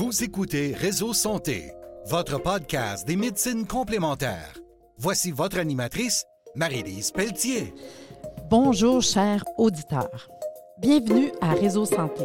Vous écoutez Réseau Santé, votre podcast des médecines complémentaires. Voici votre animatrice, Marie-Lise Pelletier. Bonjour, chers auditeurs. Bienvenue à Réseau Santé.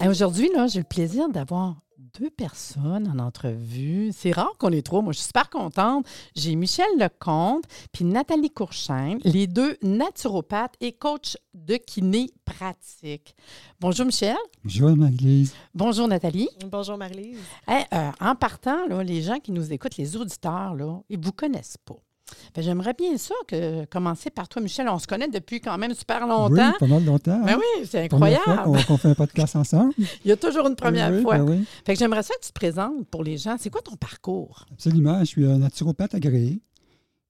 Aujourd'hui, j'ai le plaisir d'avoir deux personnes en entrevue. C'est rare qu'on ait trois. Moi, je suis super contente. J'ai Michel Lecomte puis Nathalie Courchaine, les deux naturopathes et coachs de kiné pratique. Bonjour, Michel. Bonjour, Marie-Lise. Bonjour, Nathalie. Bonjour Marlise. Hey, euh, en partant, là, les gens qui nous écoutent, les auditeurs, là, ils ne vous connaissent pas. Fait, J'aimerais bien ça que commencer par toi, Michel. On se connaît depuis quand même super longtemps. Oui, pas mal longtemps. Ben hein? oui, c'est Première incroyable. fois qu'on qu'on fait un podcast ensemble. Il y a toujours une première Oui, fois. ben oui, Fait que j'aimerais ça que tu te présentes pour les gens. C'est quoi ton parcours? absolument. Je suis un naturopathe agréé.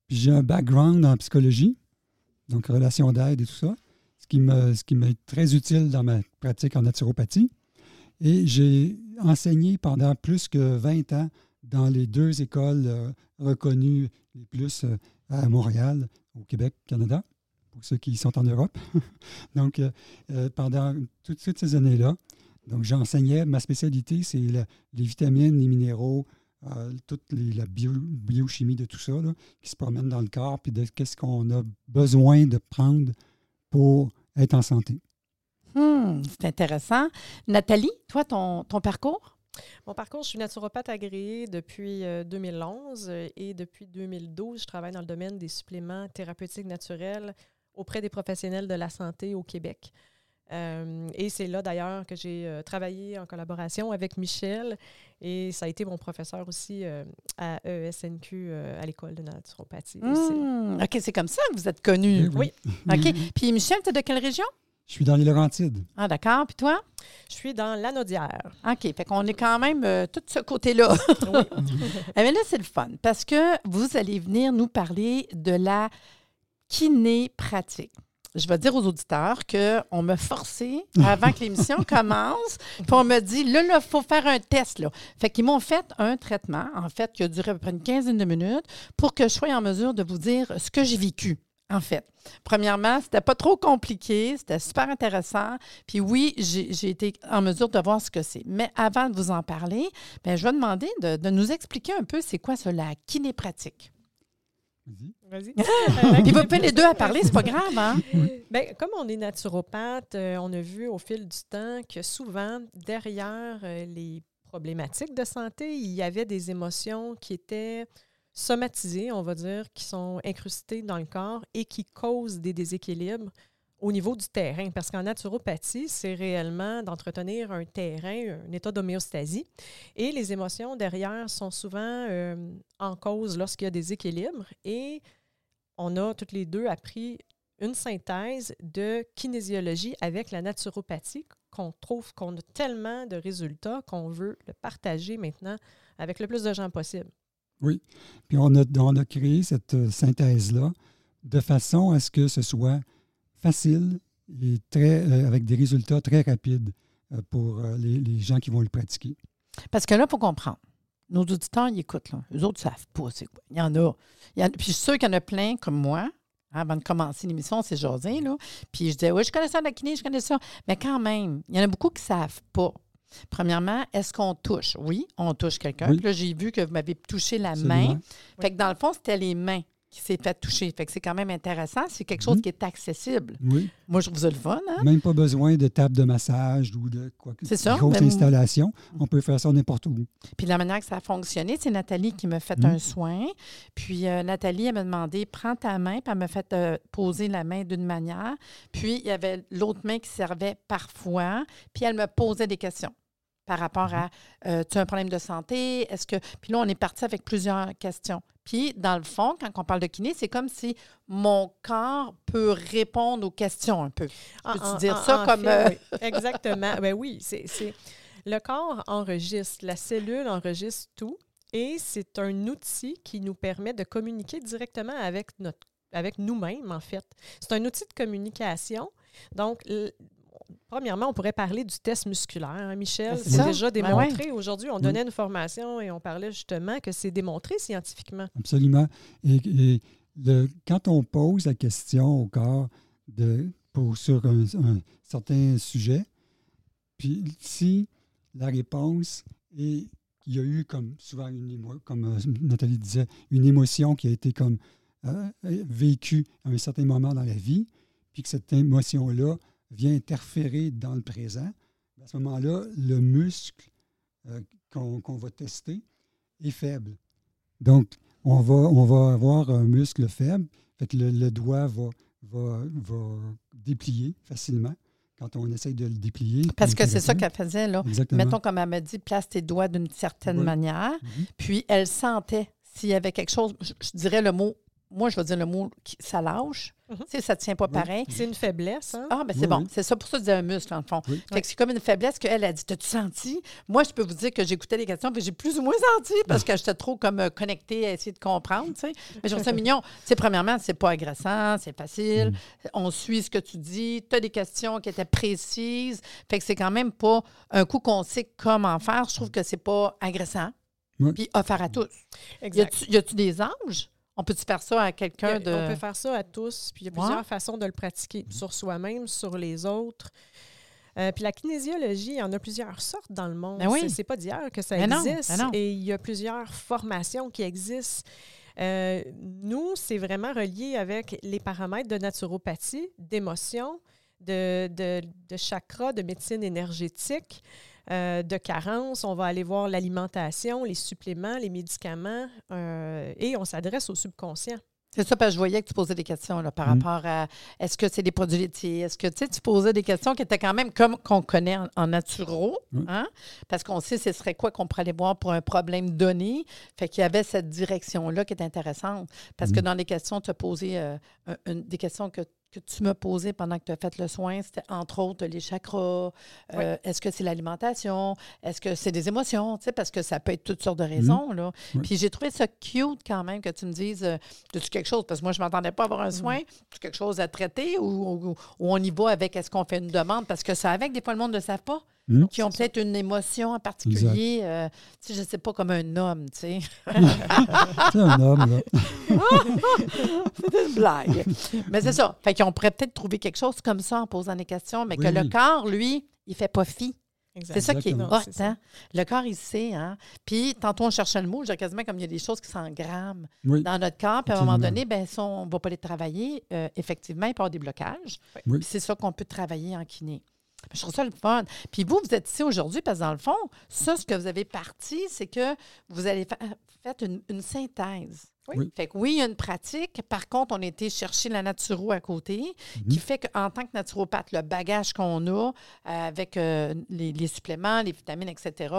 J'ai un background en psychologie, donc relation d'aide et tout ça, ce qui me, ce qui m'est très utile dans ma pratique en naturopathie. Et j'ai enseigné pendant plus que 20 ans dans les deux écoles euh, reconnues les plus euh, à Montréal, au Québec, Canada, pour ceux qui sont en Europe. donc, euh, pendant toutes, ces années-là, donc j'enseignais, ma spécialité, c'est les vitamines, les minéraux, toute la bio- biochimie de tout ça, qui se promène dans le corps, puis de qu'est-ce qu'on a besoin de prendre pour être en santé. Hmm, c'est intéressant. Nathalie, toi, ton, ton parcours? Mon parcours, je suis naturopathe agréée depuis euh, 2011 euh, et depuis 2012, je travaille dans le domaine des suppléments thérapeutiques naturels auprès des professionnels de la santé au Québec. Euh, et c'est là d'ailleurs que j'ai euh, travaillé en collaboration avec Michel et ça a été mon professeur aussi euh, à ESNQ euh, à l'école de naturopathie. Hmm, OK, c'est comme ça que vous êtes connus. Oui. OK. Puis Michel, tu es de quelle région? Je suis dans les Laurentides. Ah, d'accord. Puis toi? Je suis dans l'anodière. OK. Fait qu'on est quand même euh, tout de ce côté-là. Oui. Eh bien là, c'est le fun parce que vous allez venir nous parler de la kiné pratique. Je vais dire aux auditeurs qu'on m'a forcé avant que l'émission commence, puis on me dit, là, là, il faut faire un test. Là. Fait qu'ils m'ont fait un traitement, en fait, qui a duré à peu près une quinzaine de minutes pour que je sois en mesure de vous dire ce que j'ai vécu. En fait, premièrement, c'était pas trop compliqué, c'était super intéressant. Puis oui, j'ai été en mesure de voir ce que c'est. Mais avant de vous en parler, ben, je vais demander de, de nous expliquer un peu c'est quoi ça, la kiné pratique. Vas-y. Vas-y. Puis vous pouvez les deux à parler, c'est pas grave, hein? Bien, comme on est naturopathe, euh, on a vu au fil du temps que souvent, derrière euh, les problématiques de santé, il y avait des émotions qui étaient somatisées, on va dire, qui sont incrustées dans le corps et qui causent des déséquilibres au niveau du terrain. Parce qu'en naturopathie, c'est réellement d'entretenir un terrain, un état d'homéostasie. Et les émotions derrière sont souvent euh, en cause lorsqu'il y a des équilibres. Et on a toutes les deux appris une synthèse de kinésiologie avec la naturopathie qu'on trouve qu'on a tellement de résultats qu'on veut le partager maintenant avec le plus de gens possible. Puis on a, on a créé cette euh, synthèse-là de façon à ce que ce soit facile et très, euh, avec des résultats très rapides euh, pour les, gens qui vont le pratiquer. Parce que là, faut comprendre. Nos auditeurs, ils écoutent. Là. Eux autres ne savent pas c'est quoi. Il y en a. Puis je suis sûre qu'il y en a plein comme moi. Avant de commencer l'émission, c'est jasé, là. Puis je disais, oui, je connais ça, la kiné, je connais ça. Mais quand même, il y en a beaucoup qui ne savent pas. Premièrement, est-ce qu'on touche? Oui, on touche quelqu'un. Oui. Puis là, j'ai vu que vous m'avez touché la Absolument. main. Fait que dans le fond, c'était les mains qui s'est fait toucher. Fait que c'est quand même intéressant. C'est quelque chose qui est accessible. Oui. Moi, je trouve ça le fun, hein? Même pas besoin de table de massage ou de quoi que C'est ça, grosse même- installation. On peut faire ça n'importe où. Puis la manière que ça a fonctionné, c'est Nathalie qui m'a fait un soin. Puis euh, Nathalie, elle m'a demandé prends ta main, puis elle m'a fait euh, poser la main d'une manière. Puis il y avait l'autre main qui servait parfois. Puis elle me posait des questions par rapport à euh, tu as un problème de santé Est-ce que. Puis là, on est parti avec plusieurs questions. Puis, dans le fond, quand on parle de kiné, c'est comme si mon corps peut répondre aux questions un peu. Peux-tu dire ça comme, euh, oui. Exactement. ben oui, c'est le corps enregistre, la cellule enregistre tout et c'est un outil qui nous permet de communiquer directement avec notre avec nous-mêmes en fait. C'est un outil de communication. Donc Premièrement, on pourrait parler du test musculaire. hein, Michel, C'est déjà Ben démontré. Aujourd'hui, on Oui. donnait une formation et on parlait justement que c'est démontré scientifiquement. Absolument. Et, et le- quand on pose la question au corps de, pour, sur un, un certain sujet, puis si la réponse et il y a eu comme souvent une émo- comme euh, Nathalie disait, une émotion qui a été comme euh, vécue à un certain moment dans la vie, puis que cette émotion-là vient interférer dans le présent. À ce moment-là, le muscle euh, qu'on va tester est faible. Donc, on va, on va avoir un muscle faible, fait que le, le doigt va, va, va déplier facilement quand on essaye de le déplier. Parce que c'est ça qu'elle faisait, là. Exactement. Mettons, comme elle m'a dit, place tes doigts d'une certaine manière. Mhm. Puis elle sentait s'il y avait quelque chose. Je, je dirais le mot, moi, je vais dire le mot, qui- ça lâche. Mhm. Tu sais, ça ne tient pas Oui. pareil. C'est une faiblesse, hein? Ah, ben c'est Oui, bon. oui. C'est ça. Pour ça, je disais un muscle, en le fond. Oui. Fait que c'est comme une faiblesse qu'elle a dit. T'as-tu senti? Moi, je peux vous dire que j'écoutais les questions, puis j'ai plus ou moins senti parce que j'étais trop comme euh, connectée à essayer de comprendre, tu sais. Mais je trouve ça mignon. Tu sais, premièrement, c'est pas agressant, c'est facile. Mm. On suit ce que tu dis. Tu as des questions qui étaient précises. Fait que c'est quand même pas un coup qu'on sait comment faire. Je trouve que c'est pas agressant. Oui. Puis offert à tous. Y Exact. y a-tu des âges? On peut-tu faire ça à quelqu'un de. On peut faire ça à tous, puis il y a Ouais. plusieurs façons de le pratiquer sur soi-même, sur les autres. Euh, puis la kinésiologie, il y en a plusieurs sortes dans le monde. Ben oui. C'est- pas d'hier que ça Ben non, existe. ben non. Et il y a plusieurs formations qui existent. Euh, nous, c'est vraiment relié avec les paramètres de naturopathie, d'émotion, de, de, de chakra, de médecine énergétique, euh, de carence. On va aller voir l'alimentation, les suppléments, les médicaments, euh, et on s'adresse au subconscient. C'est ça, parce que je voyais que tu posais des questions là, par Mm. rapport à est-ce que c'est des produits laitiers? Est-ce que tu sais, tu posais des questions qui étaient quand même comme qu'on connaît en, en naturo, Mm. hein? parce qu'on sait ce serait quoi qu'on pourrait aller voir pour un problème donné. Fait qu'il y avait cette direction-là qui est intéressante. Parce que Mm. dans les questions, tu as posé euh, une- des questions que, que tu m'as posées pendant que tu as fait le soin. C'était entre autres les chakras. euh, Est-ce que c'est l'alimentation? Est-ce que c'est des émotions? Tu sais, parce que ça peut être toutes sortes de raisons. Là. Oui. Puis j'ai trouvé ça cute quand même que tu me dises euh, As-tu quelque chose? Parce que moi, je ne m'entendais pas avoir un soin. As-tu quelque chose à traiter ou, ou- ou on y va avec est-ce qu'on fait une demande? Parce que ça avec, des fois, le monde ne le savent pas. Mm. Qui ont peut-être une émotion en particulier. euh, tu sais, je ne sais pas, comme un homme, tu sais. C'est un homme, là. C'est une blague. mais c'est ça. Fait qu'on pourrait peut-être trouver quelque chose comme ça en posant des questions, mais que le corps, lui, il fait pas fi. C'est ça qui est ça. hein? Le corps, il sait, hein? Puis, tantôt, on cherchait le mot, j'ai quasiment comme il y a des choses qui s'engramment Oui. dans notre corps, puis à un moment donné, ben on ne va pas les travailler. euh, effectivement, il peut y avoir des blocages. Oui. Puis c'est ça qu'on peut travailler en kiné. Je trouve ça le fun. Puis vous, vous êtes ici aujourd'hui parce que dans le fond, ça, ce que vous avez parti, c'est que vous allez faire fait une, une synthèse. Oui. Oui. Fait que oui, il y a une pratique. Par contre, on a été chercher la naturo à côté, Mhm. qui fait qu'en tant que naturopathe, le bagage qu'on a euh, avec euh, les, les suppléments, les vitamines, etc.,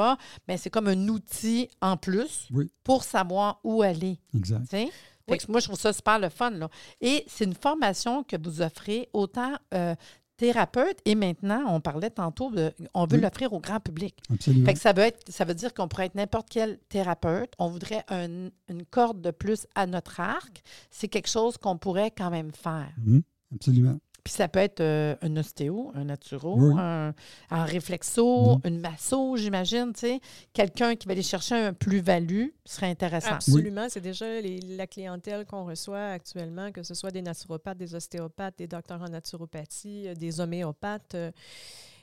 ben, c'est comme un outil en plus Oui. pour savoir où aller. Exact. Fait que moi, je trouve ça super le fun. Là. Et c'est une formation que vous offrez autant euh, thérapeute et maintenant, on parlait tantôt, de, on veut Oui. l'offrir au grand public. Absolument. Fait que ça, veut être, ça veut dire qu'on pourrait être n'importe quel thérapeute. On voudrait un- une corde de plus à notre arc. C'est quelque chose qu'on pourrait quand même faire. Mhm. Absolument. Puis ça peut être euh, un ostéo, un naturo, Oui. un, un réflexo, Mhm. une masso, j'imagine, tu sais. Quelqu'un qui va aller chercher un plus-value serait intéressant. Absolument. C'est déjà les- la clientèle qu'on reçoit actuellement, que ce soit des naturopathes, des ostéopathes, des docteurs en naturopathie, euh, des homéopathes. euh,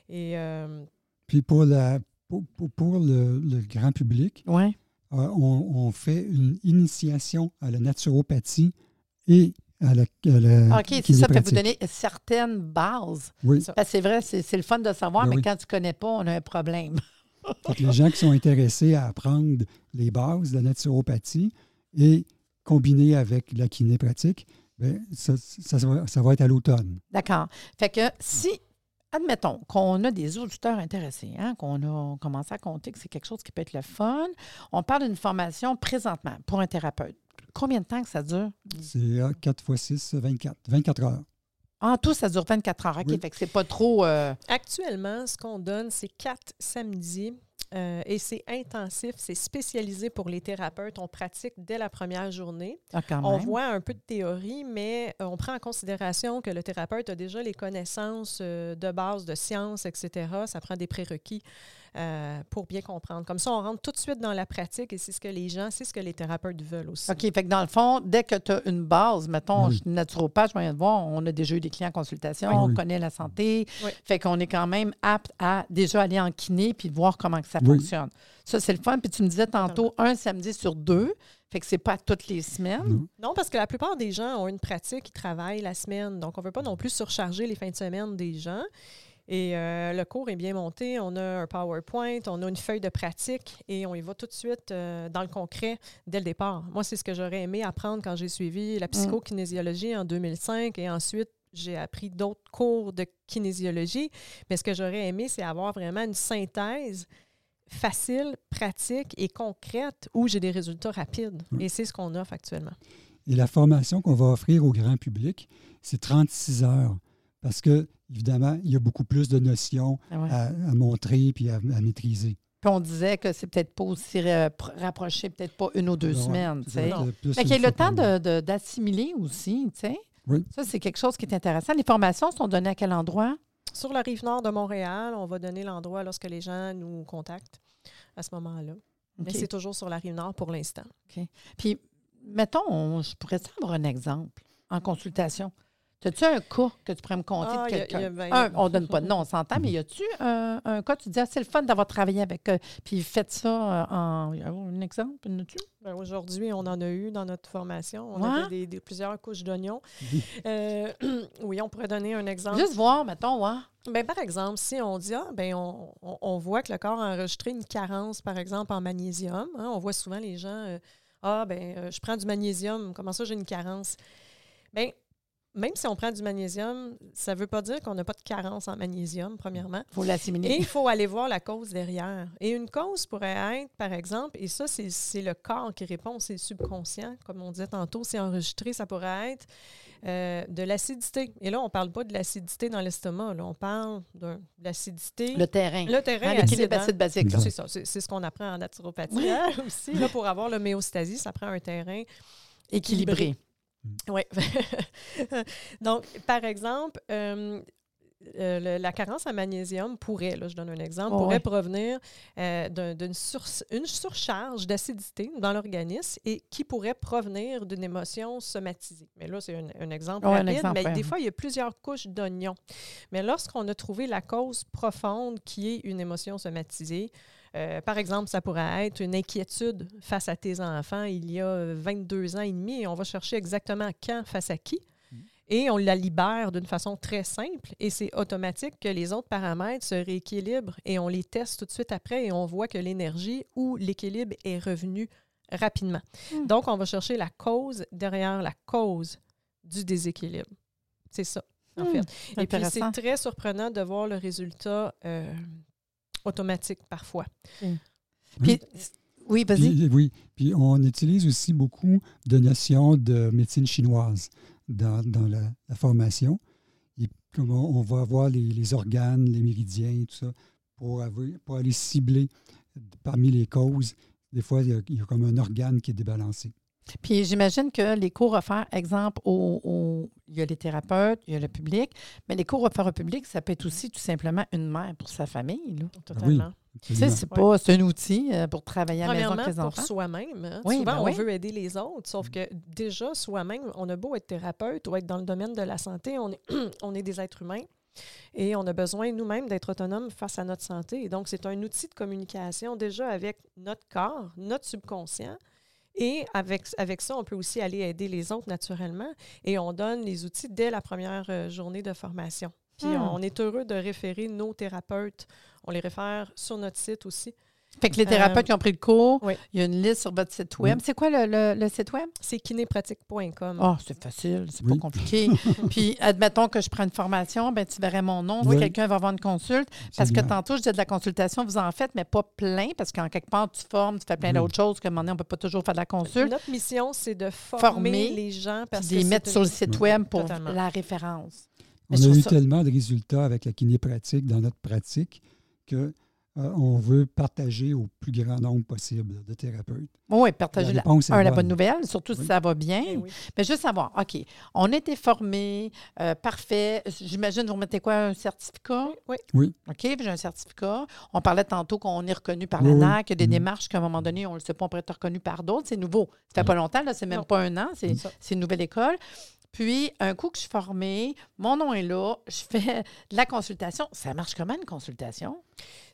et euh, Puis pour, la, pour, pour- pour le, le grand public, Oui. euh, on, on fait une initiation à la naturopathie et à la, à la OK, c'est ça, fait vous donner certaines bases. Oui. c'est vrai, c'est le fun de savoir, Ben mais oui. quand tu ne connais pas, on a un problème. Les gens qui sont intéressés à apprendre les bases de la naturopathie et combiner avec la kinépratique, ben, ça, ça, ça va, ça va être à l'automne. D'accord. Fait que si, admettons qu'on a des auditeurs intéressés, hein, qu'on a commencé à compter que c'est quelque chose qui peut être le fun, on parle d'une formation présentement pour un thérapeute. Combien de temps que ça dure? C'est euh, 4 x 6, 24. 24 heures. En tout, ça dure 24 heures. OK, Oui. fait que c'est pas trop... euh, actuellement, ce qu'on donne, c'est quatre samedis. Euh, et c'est intensif, c'est spécialisé pour les thérapeutes. On pratique dès la première journée. ah, On voit un peu de théorie, mais euh, on prend en considération que le thérapeute a déjà les connaissances euh, de base de sciences, etc. Ça prend des prérequis euh, pour bien comprendre. Comme ça, on rentre tout de suite dans la pratique et c'est ce que les gens, c'est ce que les thérapeutes veulent aussi. OK. Fait que dans le fond, dès que tu as une base, mettons, Oui. je suis naturopathe, je viens de voir, on a déjà eu des clients en consultation, Oui. on connaît la santé. Oui. Fait qu'on est quand même apte à déjà aller en kiné puis voir comment que ça Oui. fonctionne. Ça, c'est le fun. Puis tu me disais tantôt, un samedi sur deux. Fait que c'est pas toutes les semaines. Non. Non, parce que la plupart des gens ont une pratique, ils travaillent la semaine. Donc, on ne veut pas non plus surcharger les fins de semaine des gens. Et euh, le cours est bien monté. On a un PowerPoint, on a une feuille de pratique et on y va tout de suite euh, dans le concret dès le départ. Moi, c'est ce que j'aurais aimé apprendre quand j'ai suivi la psychokinésiologie en 2005 et ensuite j'ai appris d'autres cours de kinésiologie. Mais ce que j'aurais aimé, c'est avoir vraiment une synthèse facile, pratique et concrète où j'ai des résultats rapides. Oui. Et c'est ce qu'on offre actuellement. Et la formation qu'on va offrir au grand public, c'est 36 heures. Parce que, évidemment, il y a beaucoup plus de notions Ah ouais. à, à montrer puis à, à maîtriser. Puis on disait que c'est peut-être pas aussi pr- rapproché, peut-être pas une ou deux Ouais, semaines. Fait qu'il y a le temps d'assimiler aussi, tu sais. Oui. Ça, c'est quelque chose qui est intéressant. Les formations sont données à quel endroit? Sur la rive nord de Montréal, on va donner l'endroit lorsque les gens nous contactent à ce moment-là. Mais c'est toujours sur la rive nord pour l'instant. Puis, mettons, on- je pourrais avoir un exemple en consultation. As-tu un cas que tu pourrais me conter Ah, de a- quelqu'un? a- ben, on ne donne pas de nom, on s'entend, mais y a-tu un, un cas, tu dis, ah, c'est le fun d'avoir travaillé avec eux, puis faites ça euh, en. a Un exemple, as-tu? Ben, Aujourd'hui, on en a eu dans notre formation. On Ouais. avait des, des- plusieurs couches d'oignons. Oui. Euh, oui, on pourrait donner un exemple. Juste voir, mettons. Ben, par exemple, si on dit, ah, ben, on, on- on voit que le corps a enregistré une carence, par exemple, en magnésium. hein, on voit souvent les gens, euh, ah, ben, euh, je prends du magnésium, comment ça j'ai une carence? Bien, même si on prend du magnésium, ça ne veut pas dire qu'on n'a pas de carence en magnésium, premièrement. Il faut l'assimiler. Et il faut aller voir la cause derrière. Et une cause pourrait être, par exemple, et ça, c'est le corps qui répond, c'est le subconscient, comme on disait tantôt, c'est enregistré, ça pourrait être euh, de l'acidité. Et là, on ne parle pas de l'acidité dans l'estomac, on parle de l'acidité. Le terrain. Le terrain L'équilibre acide basique. C'est ça, c'est c'est ce qu'on apprend en naturopathie hein, aussi. Là, pour avoir l'homéostasie, ça prend un terrain Équilibré. Oui. Donc, par exemple, euh, euh, le- la carence en magnésium pourrait, là, je donne un exemple, Oh, pourrait ouais. provenir euh, d'un- d'une sur- une surcharge d'acidité dans l'organisme et qui pourrait provenir d'une émotion somatisée. Mais là, c'est un, un exemple un rapide, exemple, mais ouais. des fois, il y a plusieurs couches d'oignons. Mais lorsqu'on a trouvé la cause profonde qui est une émotion somatisée, euh, par exemple, ça pourrait être une inquiétude face à tes enfants il y a euh, 22 ans et demi et on va chercher exactement quand, face à qui. Et on la libère d'une façon très simple et c'est automatique que les autres paramètres se rééquilibrent et on les teste tout de suite après et on voit que l'énergie ou l'équilibre est revenu rapidement. Hmm. Donc, on va chercher la cause derrière la cause du déséquilibre. C'est ça, en Hmm, fait. Et puis, c'est très surprenant de voir le résultat euh, automatique parfois. Puis, oui, vas-y. Puis, oui, puis on utilise aussi beaucoup de notions de médecine chinoise dans, dans la, la formation. Et comme on, on va avoir les, les organes, les méridiens, tout ça, pour, avoir- pour aller cibler parmi les causes. Des fois, il y, a, il y a comme un organe qui est débalancé. Puis j'imagine que les cours offerts, exemple, au, au- il y a les thérapeutes, il y a le public, mais les cours offerts au public, ça peut être aussi tout simplement une mère pour sa famille. là. Totalement. Tu sais, c'est pas c'est un outil euh, pour travailler à la maison avec les pour enfants. soi-même. hein. Oui, Souvent, ben on oui. veut aider les autres, sauf que déjà, soi-même, on a beau être thérapeute ou être dans le domaine de la santé, on est, on est des êtres humains et on a besoin nous-mêmes d'être autonomes face à notre santé. Et donc, c'est un outil de communication déjà avec notre corps, notre subconscient. Et avec, avec ça, on peut aussi aller aider les autres naturellement. Et on donne les outils dès la première euh, journée de formation. Puis Hmm. on est heureux de référer nos thérapeutes. On les réfère sur notre site aussi. Fait que les thérapeutes Euh, qui ont pris le cours, oui. il y a une liste sur votre site web. C'est quoi le, le- le site web? C'est kinépratique.com. Oh, c'est facile, c'est Oui. pas compliqué. Puis, admettons que je prends une formation, ben, tu verrais mon nom, Oui. quelqu'un va avoir une consulte. Parce que tantôt, je disais de la consultation, vous en faites, mais pas plein, parce qu'en quelque part, tu formes, tu fais plein Oui. d'autres choses, qu'à un moment donné, on ne peut pas toujours faire de la consulte. Notre mission, c'est de former, Former, les gens Puis parce de que les mettre sur le site Oui. web pour Totalement. la référence. On Mais a eu ça- tellement de résultats avec la kiné pratique dans notre pratique que euh, on veut partager au plus grand nombre possible de thérapeutes. Oui, partager La la, réponse est un, la bonne. nouvelle, surtout si ça va bien. Eh oui. Mais juste savoir, OK, on a été formés, euh, parfait. J'imagine, vous remettez quoi, un certificat? Oui. Oui. OK, j'ai un certificat. On parlait tantôt qu'on est reconnu par Oui, la oui. NAC, il y a des Mhm. démarches qu'à un moment donné, on ne le sait pas, on pourrait être reconnu par d'autres. C'est nouveau. Ça fait pas longtemps, là, c'est même Non. pas un an, c'est c'est une nouvelle école. Puis, un coup que je suis formée, mon nom est là, je fais de la consultation. Ça marche comment, une consultation?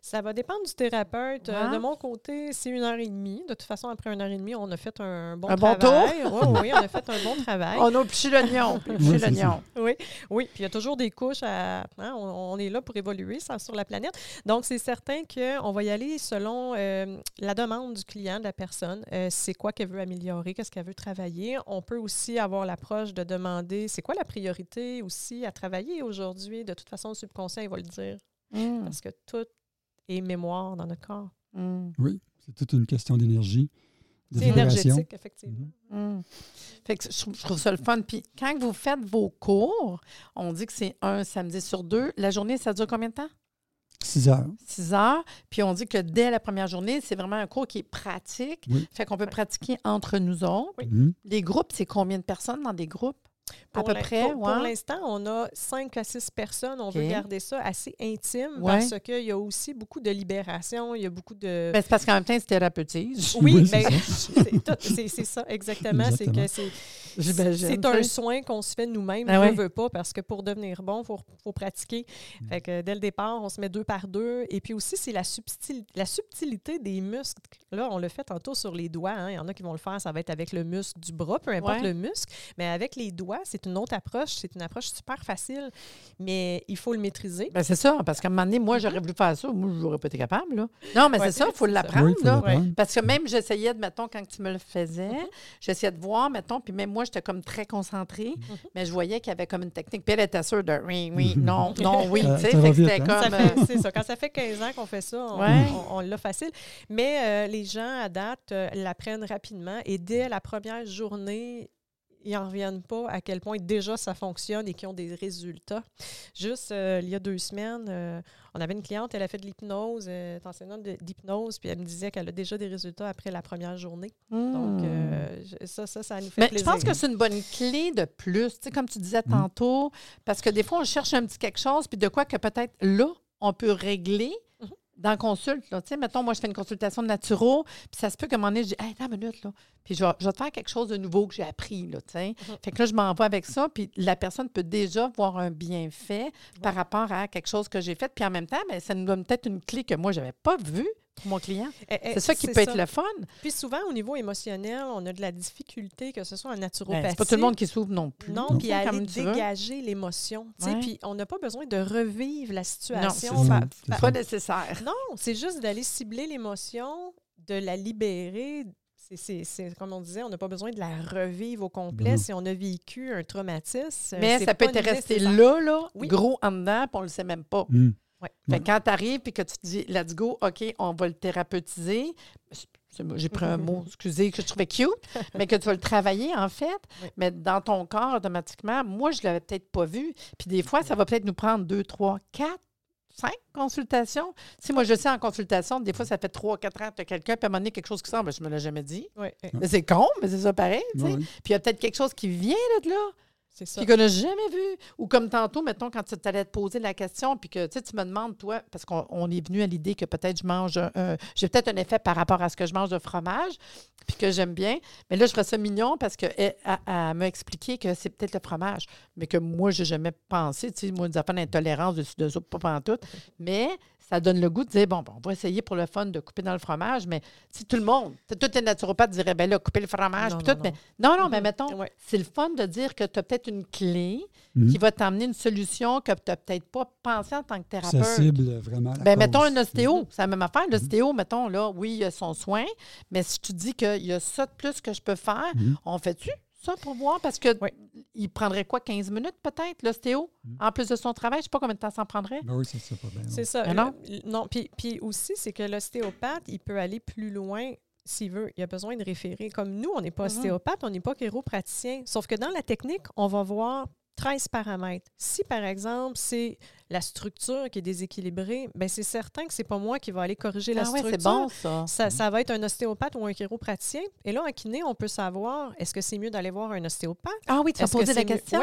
Ça va dépendre du thérapeute. Euh, Ouais. De mon côté, c'est une heure et demie. De toute façon, après une heure et demie, on a fait un bon Un bon travail. oui, oui, on a fait un bon travail. On a épluché l'oignon, Oui, épluché c'est l'oignon. Oui, oui. Puis il y a toujours des couches à. hein, on, on est là pour évoluer ça, sur la planète. Donc, c'est certain qu'on va y aller selon euh, la demande du client, de la personne. Euh, c'est quoi qu'elle veut améliorer, qu'est-ce qu'elle veut travailler. On peut aussi avoir l'approche de demander c'est quoi la priorité aussi à travailler aujourd'hui? De toute façon, le subconscient, il va le dire. Mm, Parce que tout est mémoire dans notre corps. mm, Oui, c'est toute une question d'énergie, C'est énergétique, effectivement. mm. Fait que je, trouve- je trouve ça le fun. Puis, quand vous faites vos cours, on dit que c'est un samedi sur deux. La journée, ça dure combien de temps? 6 heures. 6 heures. Puis on dit que dès la première journée, c'est vraiment un cours qui est pratique. Oui. Fait qu'on peut pratiquer entre nous autres. Oui. Mhm. Les groupes, c'est combien de personnes dans des groupes? À Pour peu l'in- près, Pour, l'instant, on a 5 à 6 personnes. On veut garder ça assez intime Ouais. parce qu'il y a aussi beaucoup de libération, il y a beaucoup de... Ben, c'est parce qu'en même temps, c'est thérapeutique. oui, Oui, c'est ben, ça. exactement. C'est que c'est un soin qu'on se fait nous-mêmes, Ah on ouais. ne veut pas, parce que pour devenir bon, il faut, faut pratiquer. Fait que dès le départ, on se met deux par deux. Et puis aussi, c'est la, subtil- la subtilité des muscles. Là, on le fait tantôt sur les doigts. hein. Il y en a qui vont le faire, ça va être avec le muscle du bras, peu importe Ouais. le muscle. Mais avec les doigts, c'est une autre approche. C'est une approche super facile, mais il faut le maîtriser. Ben, c'est ça, parce qu'à un moment donné, moi, j'aurais voulu faire ça. Moi, je n'aurais pas été capable. Là. Non, mais Ouais, c'est ça, il faut l'apprendre. Oui. Parce que même, j'essayais, de, mettons, quand tu me le faisais, Mhm. j'essayais de voir, mettons, puis même moi, j'étais comme très concentrée, Mhm. mais je voyais qu'il y avait comme une technique. Puis elle était sûre de oui, oui, non, non, oui. Tu sais, c'était hein? comme. Euh, c'est ça. Quand ça fait 15 ans qu'on fait ça, on, Ouais. on- on l'a facile. Mais euh, les gens, à date, euh, l'apprennent rapidement et dès la première journée, ils n'en reviennent pas à quel point déjà ça fonctionne et qu'ils ont des résultats. Juste euh, il y a deux semaines, euh, on avait une cliente, elle a fait de l'hypnose, euh, elle est enseignante de- d'hypnose, puis elle me disait qu'elle a déjà des résultats après la première journée. Donc, hmm. euh, je- ça, ça, ça nous fait Mais je plaisir. pense que c'est une bonne clé de plus, tu sais, comme tu disais tantôt, parce que des fois, on cherche un petit quelque chose, puis de quoi que peut-être là, on peut régler. Dans la consulte. là. Tu sais, mettons, moi, je fais une consultation de naturo, puis ça se peut qu'à un moment donné, je dis, hey, attends une minute, là. Puis je vais, je vais te faire quelque chose de nouveau que j'ai appris, là, tu sais. Fait que là, je m'envoie avec ça, puis la personne peut déjà voir un bienfait par rapport à quelque chose que j'ai fait. Puis en même temps, ben, ça nous donne peut-être une clé que moi, je n'avais pas vue pour mon client. Eh, eh, C'est ça qui peut ça. être le fun. Puis souvent, au niveau émotionnel, on a de la difficulté, que ce soit en naturopathie. Ben, c'est pas tout le monde qui s'ouvre non plus. Non, Tu puis sais, aller dégager l'émotion. tu sais, Ouais. Puis on n'a pas besoin de revivre la Non, situation. par- pas nécessaire. non, c'est juste d'aller cibler l'émotion, de la libérer. C'est- C'est c'est- comme on disait, on n'a pas besoin de la revivre au complet Non. si on a vécu un traumatisme. Mais c'est ça peut être resté là, là, Oui. gros en dedans, puis on le sait même pas. Mhm. Ouais. Fait que quand tu arrives et que tu te dis, let's go, OK, on va le thérapeutiser. J'ai pris un mot, excusez, que je trouvais cute, mais que tu vas le travailler, en fait. Oui. Mais dans ton corps, automatiquement, moi, je ne l'avais peut-être pas vu. Puis des fois, ça va peut-être nous prendre deux, trois, quatre, cinq consultations. Si moi, je sais en consultation, des fois, ça fait trois, quatre ans que tu as quelqu'un, puis à un moment donné, quelque chose qui sort, ben, je ne me l'ai jamais dit. Ouais, Mais c'est con, mais c'est ça pareil. Puis il y a peut-être quelque chose qui vient de là. Ça. Puis qu'on n'a jamais vu. Ou comme tantôt, mettons, quand tu allais te poser la question, puis que tu me demandes, toi, parce qu'on on est venu à l'idée que peut-être je mange, un- j'ai peut-être un effet par rapport à ce que je mange de fromage, puis que j'aime bien. Mais là, je ferais ça mignon parce qu'elle elle, m'a expliqué que c'est peut-être le fromage, mais que moi, je n'ai jamais pensé. Tu sais, moi, des affaires d'intolérance dessus de ça, pas pantoute. Mais ça donne le goût de dire, bon, bon, on va essayer pour le fun de couper dans le fromage, mais si tout le monde, tous les naturopathes diraient, ben là, couper le fromage, Non, puis non, tout, mais non. non, mais Mhm. mettons, Ouais. c'est le fun de dire que tu as peut-être une clé Mhm. qui va t'amener une solution que tu n'as peut-être pas pensé en tant que Ça thérapeute. cible vraiment la Ben, mettons un ostéo, c'est la même affaire. L'ostéo, mettons, là, oui, il y a son soin, mais si tu dis qu'il y a ça de plus que je peux faire, on fait-tu? Ça pour voir? Parce que Oui. il prendrait quoi, 15 minutes peut-être, l'ostéo, Mhm. en plus de son travail? Je ne sais pas combien de temps ça en prendrait. Ben oui, c'est ça, pas bien. non. C'est ça. Mais non? Le- non, puis, puis aussi, c'est que l'ostéopathe, il peut aller plus loin s'il veut. Il a besoin de référer. Comme nous, on n'est pas Mhm. ostéopathe, on n'est pas chiropraticien. Sauf que dans la technique, on va voir 13 paramètres. Si, par exemple, c'est la structure qui est déséquilibrée, ben c'est certain que c'est pas moi qui va aller corriger la Ah ouais, structure. c'est bon, ça. Ça, ça va être un ostéopathe ou un chiropraticien. Et là, en kiné, on peut savoir est-ce que c'est mieux d'aller voir un ostéopathe? Ah oui, tu as Est-ce que posé la mieux- question?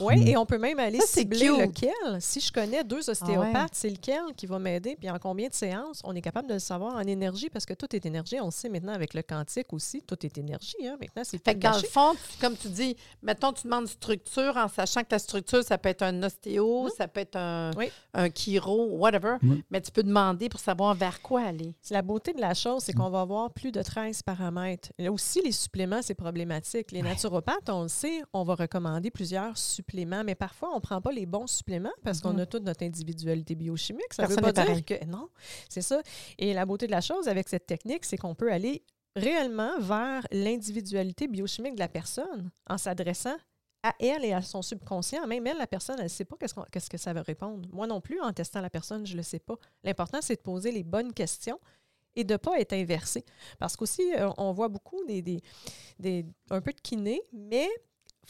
Oui, oui, et on peut même aller Ça, cibler. Ah lequel. Si je connais deux ostéopathes, c'est lequel qui va m'aider, puis en combien de séances, on est capable de le savoir en énergie, parce que tout est énergie. On le sait maintenant avec le quantique aussi, tout est énergie. Hein? Maintenant, c'est Fait que dans le fond, comme tu dis, mettons, tu demandes structure en sachant que la structure, ça peut être un ostéo, ça peut être un, Hum. Oui. un chiro, whatever. Oui. Mais tu peux demander pour savoir vers quoi aller. C'est La beauté de la chose, c'est qu'on va avoir plus de 13 paramètres. Et aussi, les suppléments, c'est problématique. Les naturopathes, on le sait, on va recommander plusieurs suppléments, mais parfois, on ne prend pas les bons suppléments parce qu'on Mhm. a toute notre individualité biochimique. Ça ne veut pas dire que... Non, c'est ça. Et la beauté de la chose avec cette technique, c'est qu'on peut aller réellement vers l'individualité biochimique de la personne en s'adressant à elle et à son subconscient. Même elle, la personne, elle ne sait pas qu'est-ce, que ça va répondre. Moi non plus, en testant la personne, je ne le sais pas. L'important, c'est de poser les bonnes questions et de ne pas être inversé. Parce qu'aussi, euh, on voit beaucoup des, des, des- un peu de kiné, mais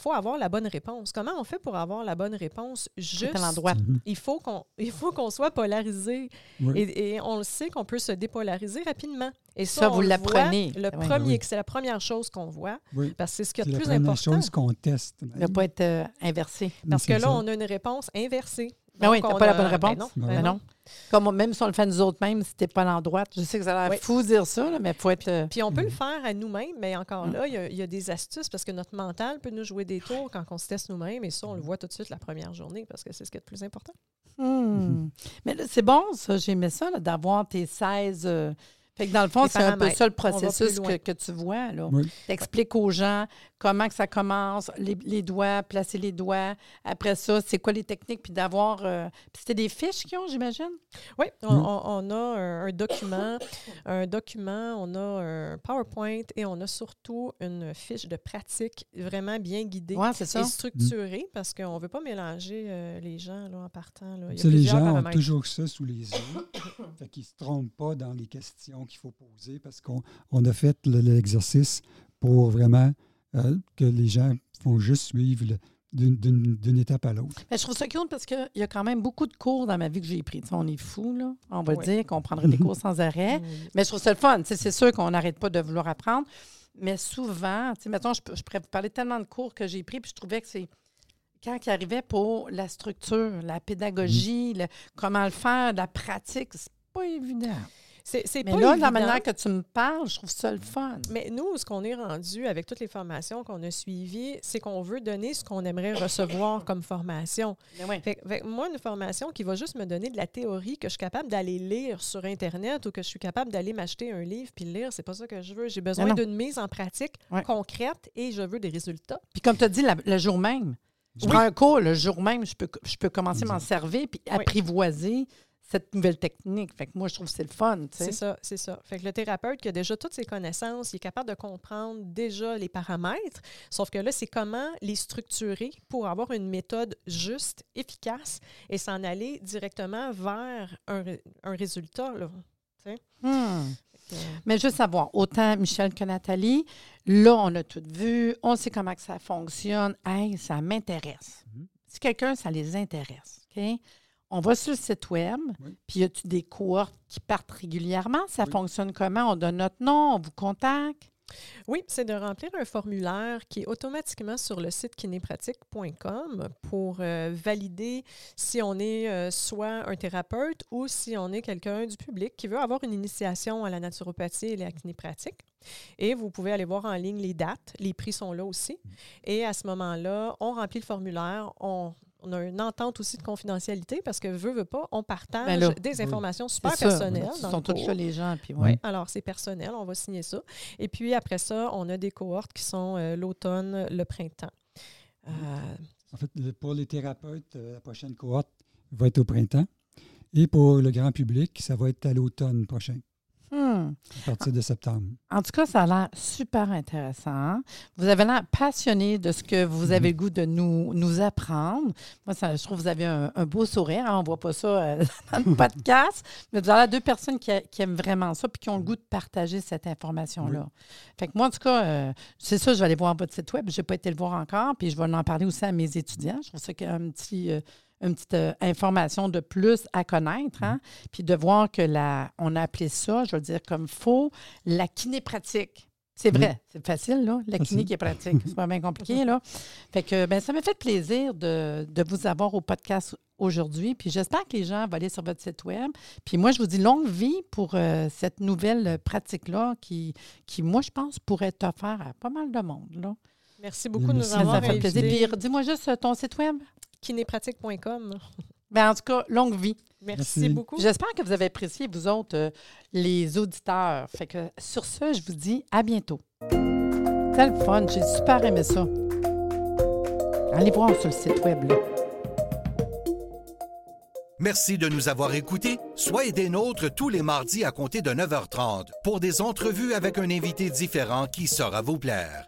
faut avoir la bonne réponse. Comment on fait pour avoir la bonne réponse juste? C'est à l'endroit. Mhm. Il faut qu'on il faut qu'on soit polarisé. Oui. Et, et on le sait qu'on peut se dépolariser rapidement. Et ça, vous le l'apprenez. Le Oui. premier, Oui. c'est la première chose qu'on voit, Oui. parce que c'est ce qu'il y C'est a la de plus première important. chose qu'on teste. Il ne pas être euh, inversé. Parce que C'est là, ça. on a une réponse inversée. Ben oui, t'as pas la a- bonne ben réponse. non, Ben ben Mais non. non. Comme même si on le fait nous autres mêmes, si t'es pas à l'endroit. Je sais que ça a l'air Oui. fou de dire ça, là, mais il faut être. euh, Puis on peut le Mhm. faire à nous-mêmes, mais encore Mm. là, il y, a, il y a des astuces parce que notre mental peut nous jouer des tours quand on se teste nous-mêmes. Et ça, on le voit tout de suite la première journée parce que c'est ce qui est le plus important. hmm. Mais là, c'est bon, ça. J'aimais ça, d'avoir tes 16. euh, Fait que dans le fond, c'est un peu paramètres. ça le processus que, que tu vois. là. Oui. T'expliques aux gens comment que ça commence, les, les doigts, placer les doigts. Après ça, c'est quoi les techniques, puis d'avoir. euh, Puis c'était des fiches qu'ils ont, j'imagine? Oui, on, on- on a un, un document, un document, on a un PowerPoint et on a surtout une fiche de pratique vraiment bien guidée ça. et structurée parce qu'on ne veut pas mélanger euh, les gens là, en partant. Là. Il y a Tu sais, les gens ont toujours ça sous les yeux. fait qu'ils ne se trompent pas dans les questions qu'il faut poser parce qu'on on a fait le- l'exercice pour vraiment euh, que les gens font juste suivre le- d'une- étape à l'autre. Mais je trouve ça cool parce qu'il y a quand même beaucoup de cours dans ma vie que j'ai pris. On est fous, là. On va Oui. dire qu'on prendrait des cours sans arrêt. Oui. Mais je trouve ça le fun. C'est sûr qu'on n'arrête pas de vouloir apprendre. Mais souvent, tu sais, mettons, je, je pourrais vous parler tellement de cours que j'ai pris, puis je trouvais que c'est quand il arrivait pour la structure, la pédagogie, le- comment le faire, la pratique, c'est pas évident. C'est c'est Mais pas là, évident. la manière que tu me parles, je trouve ça le fun. Mais nous, ce qu'on est rendu avec toutes les formations qu'on a suivies, c'est qu'on veut donner ce qu'on aimerait recevoir comme formation. Ouais. Fait, moi, une formation qui va juste me donner de la théorie que je suis capable d'aller lire sur Internet ou que je suis capable d'aller m'acheter un livre puis le lire, c'est pas ça que je veux. J'ai besoin d'une mise en pratique concrète et je veux des résultats. Puis comme tu as dit, la- le jour même, je Oui. prends un cours le jour même, je peux, je peux commencer à m'en servir puis apprivoiser cette nouvelle technique. Fait que moi, je trouve que c'est le fun. tu sais. C'est ça, c'est ça. Fait que le thérapeute qui a déjà toutes ses connaissances, il est capable de comprendre déjà les paramètres, sauf que là, c'est comment les structurer pour avoir une méthode juste, efficace et s'en aller directement vers un, un résultat. Là. Hmm. Que, Mais juste savoir, autant Michel que Nathalie, là, on a tout vu, on sait comment que ça fonctionne. Hey, ça m'intéresse. Mhm. Si quelqu'un, ça les intéresse, OK? On va sur le site web, Oui. puis y a-tu des cohortes qui partent régulièrement? Ça Oui. fonctionne comment? On donne notre nom, on vous contacte? Oui, c'est de remplir un formulaire qui est automatiquement sur le site kinépratique.com pour euh, valider si on est euh, soit un thérapeute ou si on est quelqu'un du public qui veut avoir une initiation à la naturopathie et la kinépratique. Et vous pouvez aller voir en ligne les dates, les prix sont là aussi. Et à ce moment-là, on remplit le formulaire, on, on a une entente aussi de confidentialité parce que veut, veut pas, on partage Ben là, des oui. informations super personnelles. Dans sont tous là, les gens. Puis Oui. Alors, c'est personnel, on va signer ça. Et puis après ça, on a des cohortes qui sont euh, l'automne, le printemps. Euh, En fait, pour les thérapeutes, euh, la prochaine cohorte va être au printemps. Et pour le grand public, ça va être à l'automne prochain, À partir de septembre. En tout cas, ça a l'air super intéressant. Vous avez l'air passionné de ce que vous avez le goût de nous, nous apprendre. Moi, ça, je trouve que vous avez un, un beau sourire. hein. On ne voit pas ça euh, dans le podcast. Mais vous avez deux personnes qui, a- qui aiment vraiment ça et qui ont le goût de partager cette information-là. Fait que moi, en tout cas, euh, c'est ça, je vais aller voir votre site web. Je n'ai pas été le voir encore. Puis je vais en parler aussi à mes étudiants. Je trouve ça qu'il y a un petit, euh, une petite euh, information de plus à connaître, hein, puis de voir que la, on a appelé ça, je veux dire comme faux, la kiné pratique. C'est vrai, c'est facile, là, la kiné qui est pratique. C'est pas bien compliqué, là. Fait que, ben, ça m'a fait plaisir de, de vous avoir au podcast aujourd'hui. Puis j'espère que les gens vont aller sur votre site web. Puis moi, je vous dis longue vie pour euh, cette nouvelle pratique-là qui, qui, moi, je pense, pourrait être offerte à pas mal de monde, là. Merci beaucoup de nous avoir ça fait plaisir. invités. Puis dis-moi juste euh, ton site web? Kinépratique.com. Ben, en tout cas, longue vie. Merci, Merci. beaucoup. J'espère que vous avez apprécié, vous autres, euh, les auditeurs. Fait que sur ce, je vous dis à bientôt. C'était le fun. J'ai super aimé ça. Allez voir sur le site web. Là. Merci de nous avoir écoutés. Soyez des nôtres tous les mardis à compter de 9h30 pour des entrevues avec un invité différent qui saura vous plaire.